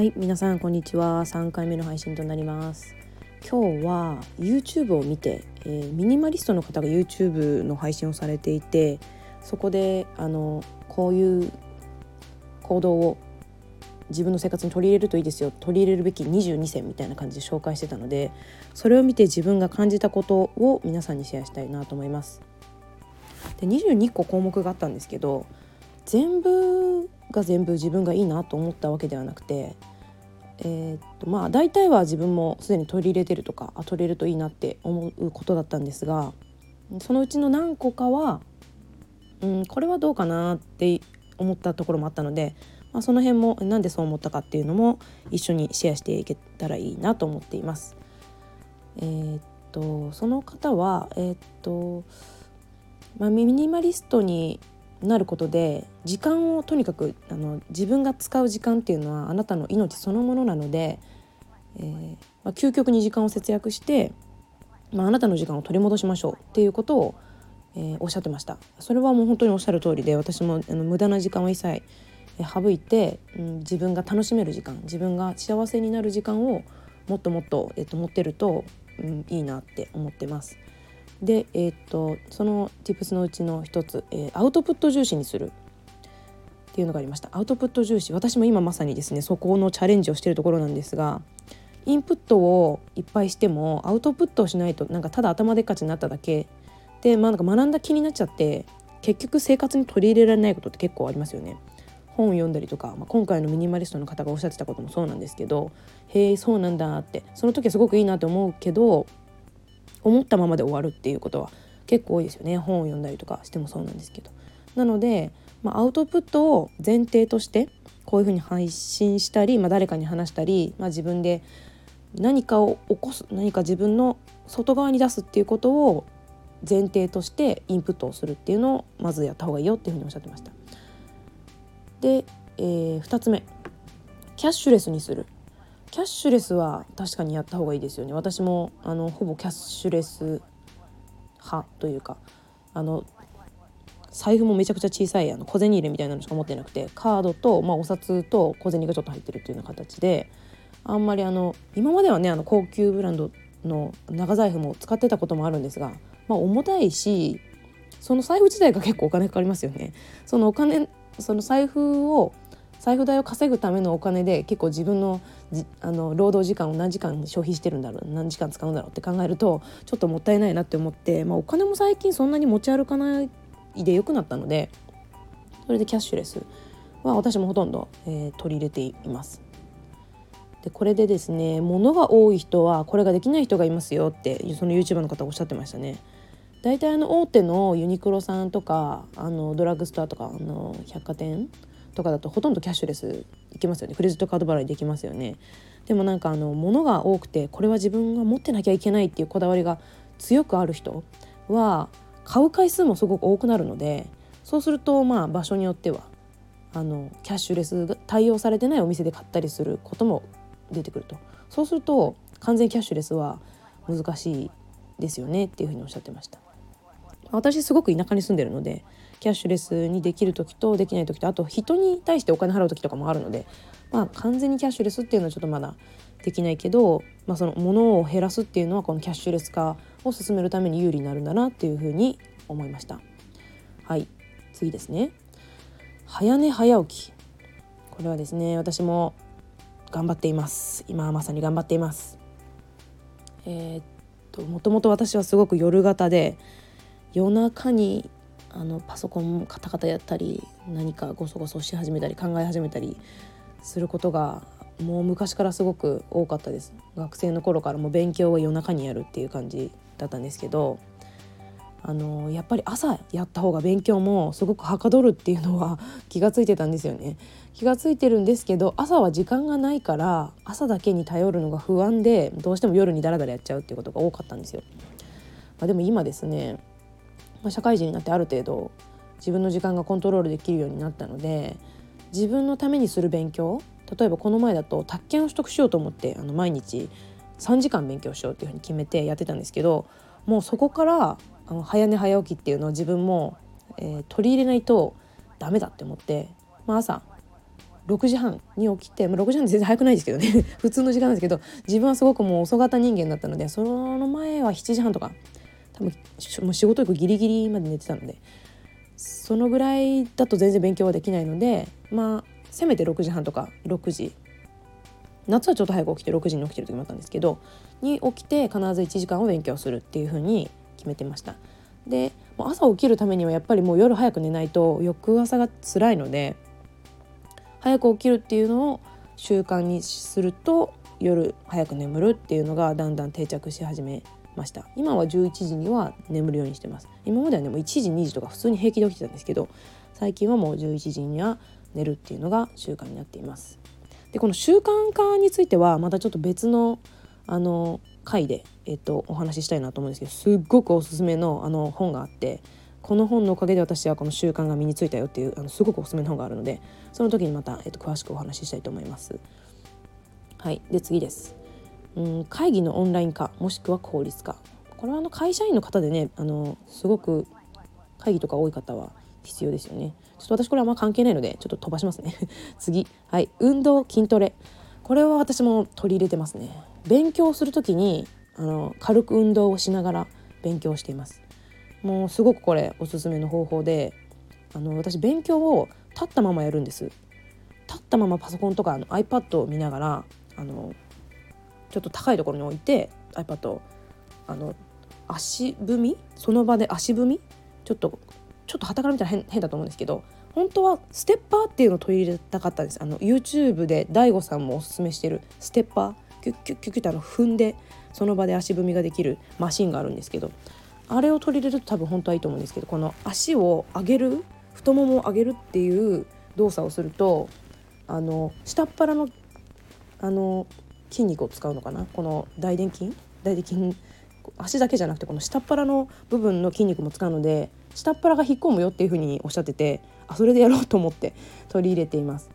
はい皆さんこんにちは。3回目の配信となります。今日は YouTube を見て、えー、ミニマリストの方が YouTube の配信をされていてそこであのこういう行動を自分の生活に取り入れるといいですよ。取り入れるべき22選みたいな感じで紹介してたのでそれを見て自分が感じたことを皆さんにシェアしたいなと思います。で22個項目があったんですけど全部が全部自分がいいなと思ったわけではなくてえー、っとまあ大体は自分もすでに取り入れてるとかあ取れるといいなって思うことだったんですがそのうちの何個かは、うん、これはどうかなって思ったところもあったので、まあ、その辺もなんでそう思ったかっていうのも一緒にシェアしていけたらいいなと思っています。えー、っとその方はえー、っと、まあ、ミニマリストになることで時間をとにかくあの自分が使う時間っていうのはあなたの命そのものなので、えー、まあ、究極に時間を節約して、まあ、あなたの時間を取り戻しましょうっていうことを、えー、おっしゃってましたそれはもう本当におっしゃる通りで私もあの無駄な時間を一切省いて、うん、自分が楽しめる時間自分が幸せになる時間をもっともっと、えー、と持ってると、うん、いいなって思ってます。で、えー、っとその tips のうちの一つ、えー、アウトプット重視にする。っていうのがありました。アウトプット重視。私も今まさにですねそこのチャレンジをしているところなんですがインプットをいっぱいしてもアウトプットをしないとなんかただ頭でっかちになっただけ。で、まあ、なんか学んだ気になっちゃって結局生活に取り入れられないことって結構ありますよね。本を読んだりとか、まあ、今回のミニマリストの方がおっしゃってたこともそうなんですけどへえそうなんだってその時はすごくいいなと思うけど思ったままで終わるっていうことは結構多いですよね本を読んだりとかしてもそうなんですけど。なので、まあ、アウトプットを前提としてこういうふうに配信したり、まあ、誰かに話したり、まあ、自分で何かを起こす何か自分の外側に出すっていうことを前提としてインプットをするっていうのをまずやった方がいいよっていうふうにおっしゃってました。で、えー、2つ目キャッシュレスにするキャッシュレスは確かにやった方がいいですよね私もあのほぼキャッシュレス派というかあの財布もめちゃくちゃ小さいあの小銭入れみたいなのしか持ってなくてカードと、まあ、お札と小銭がちょっと入ってるっていうような形であんまりあの今まではねあの高級ブランドの長財布も使ってたこともあるんですが、まあ、重たいしその財布自体が結構お金かかりますよね。そのお金その財布を財布代を稼ぐためのお金で結構自分のあの労働時間を何時間消費してるんだろう何時間使うんだろうって考えるとちょっともったいないなって思って、まあ、お金も最近そんなに持ち歩かないでよくなったのでそれでキャッシュレスは私もほとんど、えー、取り入れています。でこれでですね物が多い人はこれができない人がいますよってその YouTuber の方おっしゃってましたね。大体あの大手のユニクロさんとかあのドラッグストアとかあの百貨店とかだとほとんどキャッシュレスいけますよね。クレジットカード払いできますよね。でもなんかあの物が多くてこれは自分が持ってなきゃいけないっていうこだわりが強くある人は買う回数もすごく多くなるのでそうするとまあ場所によってはあのキャッシュレスが対応されてないお店で買ったりすることも出てくると。そうすると完全キャッシュレスは難しいですよねっていうふうにおっしゃってました。私すごく田舎に住んでるのでキャッシュレスにできる時とできない時とあと人に対してお金払う時とかもあるのでまあ完全にキャッシュレスっていうのはちょっとまだできないけど、まあ、その物を減らすっていうのはこのキャッシュレス化を進めるために有利になるんだなっていうふうに思いました。はい。次ですね。早寝早起き。これはですね私も頑張っています。今まさに頑張っています。えー、っともともと私はすごく夜型で夜中にあのパソコンカタカタやったり何かゴソゴソし始めたり考え始めたりすることがもう昔からすごく多かったです。学生の頃からも勉強を夜中にやるっていう感じだったんですけどあのやっぱり朝やった方が勉強もすごくはかどるっていうのは 気が付いてたんですよね。気が付いてるんですけど朝は時間がないから朝だけに頼るのが不安でどうしても夜にダラダラやっちゃうっていうことが多かったんですよ、まあ、でも今ですねまあ、社会人になってある程度自分の時間がコントロールできるようになったので自分のためにする勉強例えばこの前だと宅建を取得しようと思ってあの毎日3時間勉強しようっていうふうに決めてやってたんですけどもうそこからあの早寝早起きっていうのを自分も、えー、取り入れないとダメだって思って、まあ、朝6時半に起きて、まあ、6時半全然早くないですけどね 普通の時間なんですけど自分はすごくもう遅型人間だったのでその前は7時半とか多分もう仕事行くギリギリまで寝てたのでそのぐらいだと全然勉強はできないのでまあせめて6時半とか6時夏はちょっと早く起きて6時に起きてる時もあったんですけどに起きて必ず1時間を勉強するっていう風に決めてました。で朝起きるためにはやっぱりもう夜早く寝ないと翌朝が辛いので早く起きるっていうのを習慣にすると夜早く眠るっていうのがだんだん定着し始めました。今は11時には眠るようにしてます。今まではねもう1時2時とか普通に平気で起きてたんですけど最近はもう11時には寝るっていうのが習慣になっています。でこの習慣化についてはまたちょっと別のあの回で、えっと、お話ししたいなと思うんですけどすっごくおすすめのあの本があってこの本のおかげで私はこの習慣が身についたよっていうあのすごくおすすめの本があるのでその時にまた、えっと、詳しくお話ししたいと思います。はい。で次です。うん会議のオンライン化もしくは効率化。これはあの会社員の方でねあのすごく会議とか多い方は必要ですよね。ちょっと私これはあんま関係ないのでちょっと飛ばしますね。次。はい。運動筋トレ。これは私も取り入れてますね。勉強する時にあの軽く運動をしながら勉強しています。もうすごくこれおすすめの方法であの私勉強を立ったままやるんです。立ったままパソコンとかあの iPad を見ながらあのちょっと高いところに置いて iPad をあの足踏み？その場で足踏み？ちょっとちょっと旗から見たら変変だと思うんですけど本当はステッパーっていうのを取り入れたかったんです。あの YouTube で DAIGO さんもおすすめしてるステッパー？キュッキュッキュッキュッてあの踏んでその場で足踏みができるマシンがあるんですけどあれを取り入れると多分本当はいいと思うんですけどこの足を上げる太ももを上げるっていう動作をするとあの下っ腹のあの筋肉を使うのかな？この大臀筋？大臀筋？足だけじゃなくてこの下っ腹の部分の筋肉も使うので下っ腹が引っ込むよっていうふうにおっしゃっててあそれでやろうと思って取り入れています。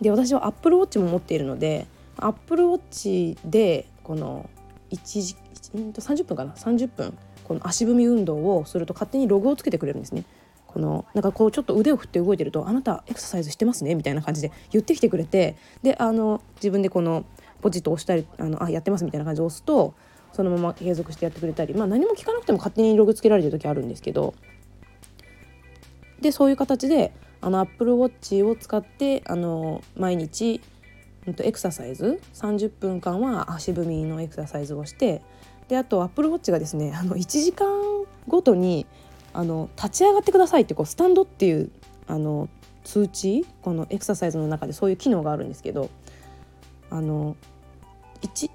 で私は Apple Watch も持っているので Apple Watch でこの1時30分かな？30分この足踏み運動をすると勝手にログをつけてくれるんですね。このなんかこうちょっと腕を振って動いてると「あなたエクササイズしてますね」みたいな感じで言ってきてくれてであの自分でこのポチッと押したりあのあやってますみたいな感じで押すとそのまま継続してやってくれたり、まあ、何も聞かなくても勝手にログつけられてる時あるんですけどでそういう形であの Apple Watch を使ってあの毎日エクササイズ30分間は足踏みのエクササイズをしてであと Apple Watch がですねあの1時間ごとにあの立ち上がってくださいってこうスタンドっていうあの通知このエクササイズの中でそういう機能があるんですけどあの1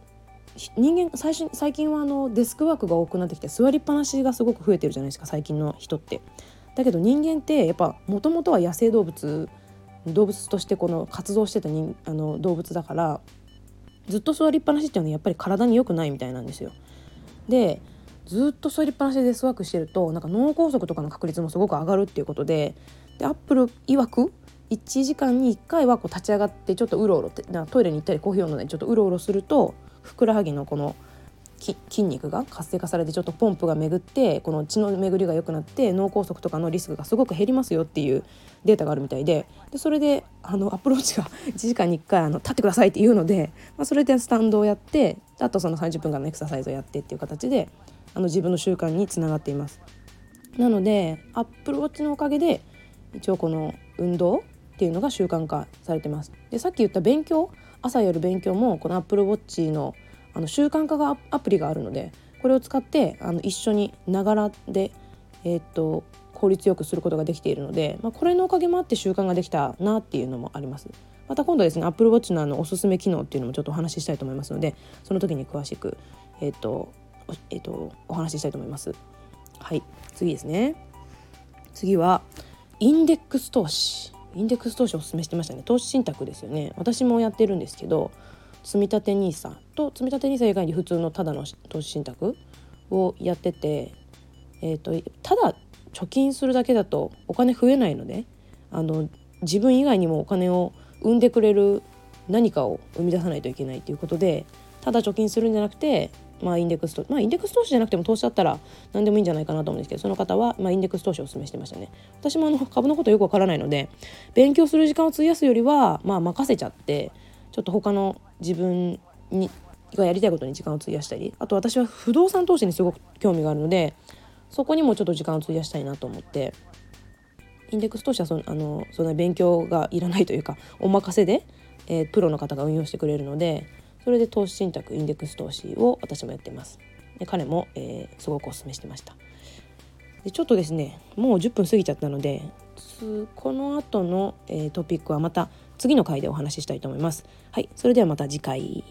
人間最初最近はあのデスクワークが多くなってきて座りっぱなしがすごく増えてるじゃないですか最近の人って。だけど人間ってやっぱもともとは野生動物動物としてこの活動してた人あの動物だからずっと座りっぱなしっていうのはやっぱり体に良くないみたいなんですよ。でずっと座りっぱなしでデスワークしてるとなんか脳梗塞とかの確率もすごく上がるっていうことででアップル曰く1時間に1回はこう立ち上がってちょっとうろうろってトイレに行ったりコーヒーを飲んだりちょっとうろうろするとふくらはぎのこの筋肉が活性化されてちょっとポンプが巡ってこの血の巡りが良くなって脳梗塞とかのリスクがすごく減りますよっていうデータがあるみたいででそれであのアプローチが1時間に1回あの立ってくださいって言うので、まあ、それでスタンドをやってあとその30分間のエクササイズをやってっていう形であの自分の習慣につながっています。なのでアップルウォッチのおかげで一応この運動っていうのが習慣化されてます。でさっき言った勉強朝やる勉強もこのアップルウォッチのあの習慣化がアプリがあるのでこれを使ってあの一緒にながらで、えー、っと効率よくすることができているので、まあ、これのおかげもあって習慣ができたなっていうのもあります。また今度ですね Apple Watch のあのおすすめ機能っていうのもちょっとお話ししたいと思いますのでその時に詳しく、えーとえーと、お話ししたいと思います。はい次ですね次はインデックス投資インデックス投資をおすめしてましたね。投資信託ですよね。私もやってるんですけど積立 NISA と積立 NISA 以外に普通のただの投資信託をやってて、えーと、ただ貯金するだけだとお金増えないのであの自分以外にもお金を生んでくれる何かを生み出さないといけないということでただ貯金するんじゃなくてまあ、インデックスと、まあ、インデックス投資じゃなくても投資だったら何でもいいんじゃないかなと思うんですけどその方は、まあ、インデックス投資をお勧めしてましたね。私もあの株のことよくわからないので勉強する時間を費やすよりは、まあ、任せちゃってちょっと他の自分にがやりたいことに時間を費やしたりあと私は不動産投資にすごく興味があるのでそこにもちょっと時間を費やしたいなと思ってインデックス投資はそあのそんな勉強がいらないというかお任せで、えー、プロの方が運用してくれるのでそれで投資信託インデックス投資を私もやっています。で彼も、えー、すごくお勧めしてました。でちょっとですねもう10分過ぎちゃったのでこの後の、えー、トピックはまた次の回でお話ししたいと思います。はいそれではまた次回。